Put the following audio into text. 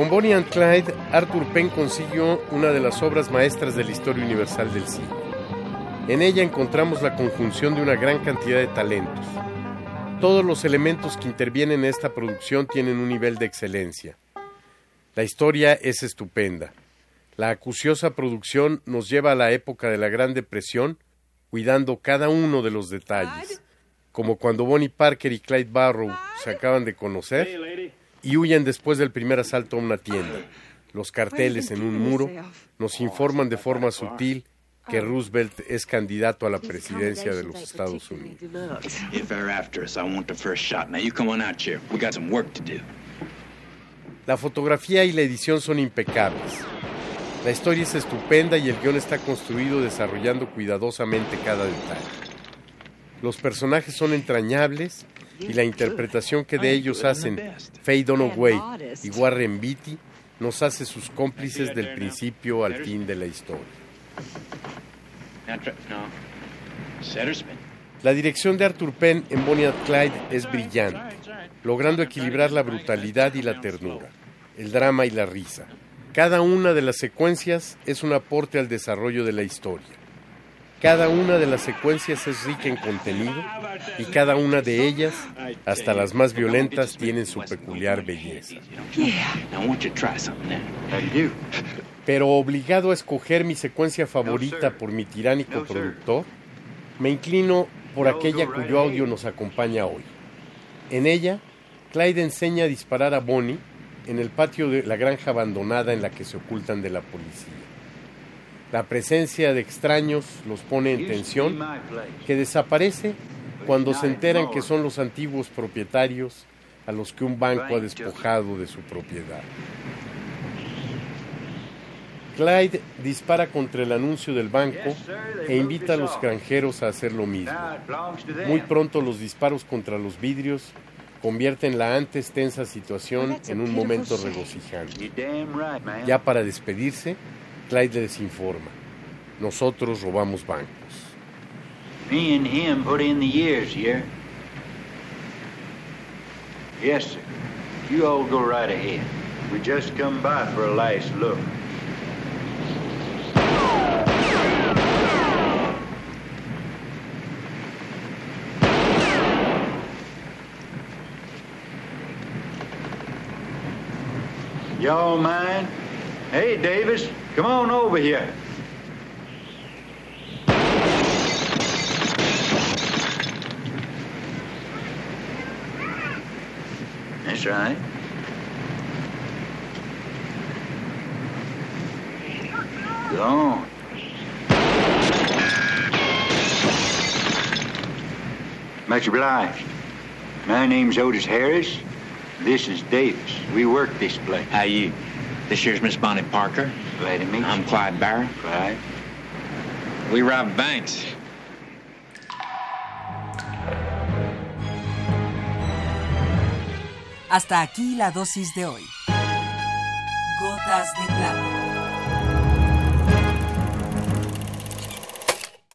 Con Bonnie and Clyde, Arthur Penn consiguió una de las obras maestras de la historia universal del cine. En ella encontramos la conjunción de una gran cantidad de talentos. Todos los elementos que intervienen en esta producción tienen un nivel de excelencia. La historia es estupenda. La acuciosa producción nos lleva a la época de la Gran Depresión, cuidando cada uno de los detalles, como cuando Bonnie Parker y Clyde Barrow se acaban de conocer y huyen después del primer asalto a una tienda. Los carteles en un muro nos informan de forma sutil que Roosevelt es candidato a la presidencia de los Estados Unidos. If they're after us, I want the first shot. Now you come on out, Sheriff. We got some work to do. La fotografía y la edición son impecables. La historia es estupenda y el guion está construido desarrollando cuidadosamente cada detalle. Los personajes son entrañables y la interpretación que de ellos hacen Faye Dunaway y Warren Beatty nos hace sus cómplices del principio al fin de la historia. La dirección de Arthur Penn en Bonnie and Clyde es brillante, logrando equilibrar la brutalidad y la ternura, el drama y la risa. Cada una de las secuencias es un aporte al desarrollo de la historia. Cada una de las secuencias es rica en contenido y cada una de ellas, hasta las más violentas, tienen su peculiar belleza. Pero obligado a escoger mi secuencia favorita por mi tiránico productor, me inclino por aquella cuyo audio nos acompaña hoy. En ella, Clyde enseña a disparar a Bonnie en el patio de la granja abandonada en la que se ocultan de la policía. La presencia de extraños los pone en tensión, que desaparece cuando se enteran que son los antiguos propietarios a los que un banco ha despojado de su propiedad. Clyde dispara contra el anuncio del banco e invita a los granjeros a hacer lo mismo. Muy pronto los disparos contra los vidrios convierten la antes tensa situación en un momento regocijante. Ya para despedirse, Clyde les informa. Nosotros robamos bancos. Me and him put in the years here. Yes, sir. You all go right ahead. We just come by for a last look. Y'all mind? Hey, Davis, come on over here. That's right. Go on. Much obliged. My name's Otis Harris. This is Davis. We work this place. How you? This here's Miss Bonnie Parker. Glad to meet I'm. Clyde Barrow. Clyde. We rob banks. Hasta aquí la dosis de hoy. Gotas de plata.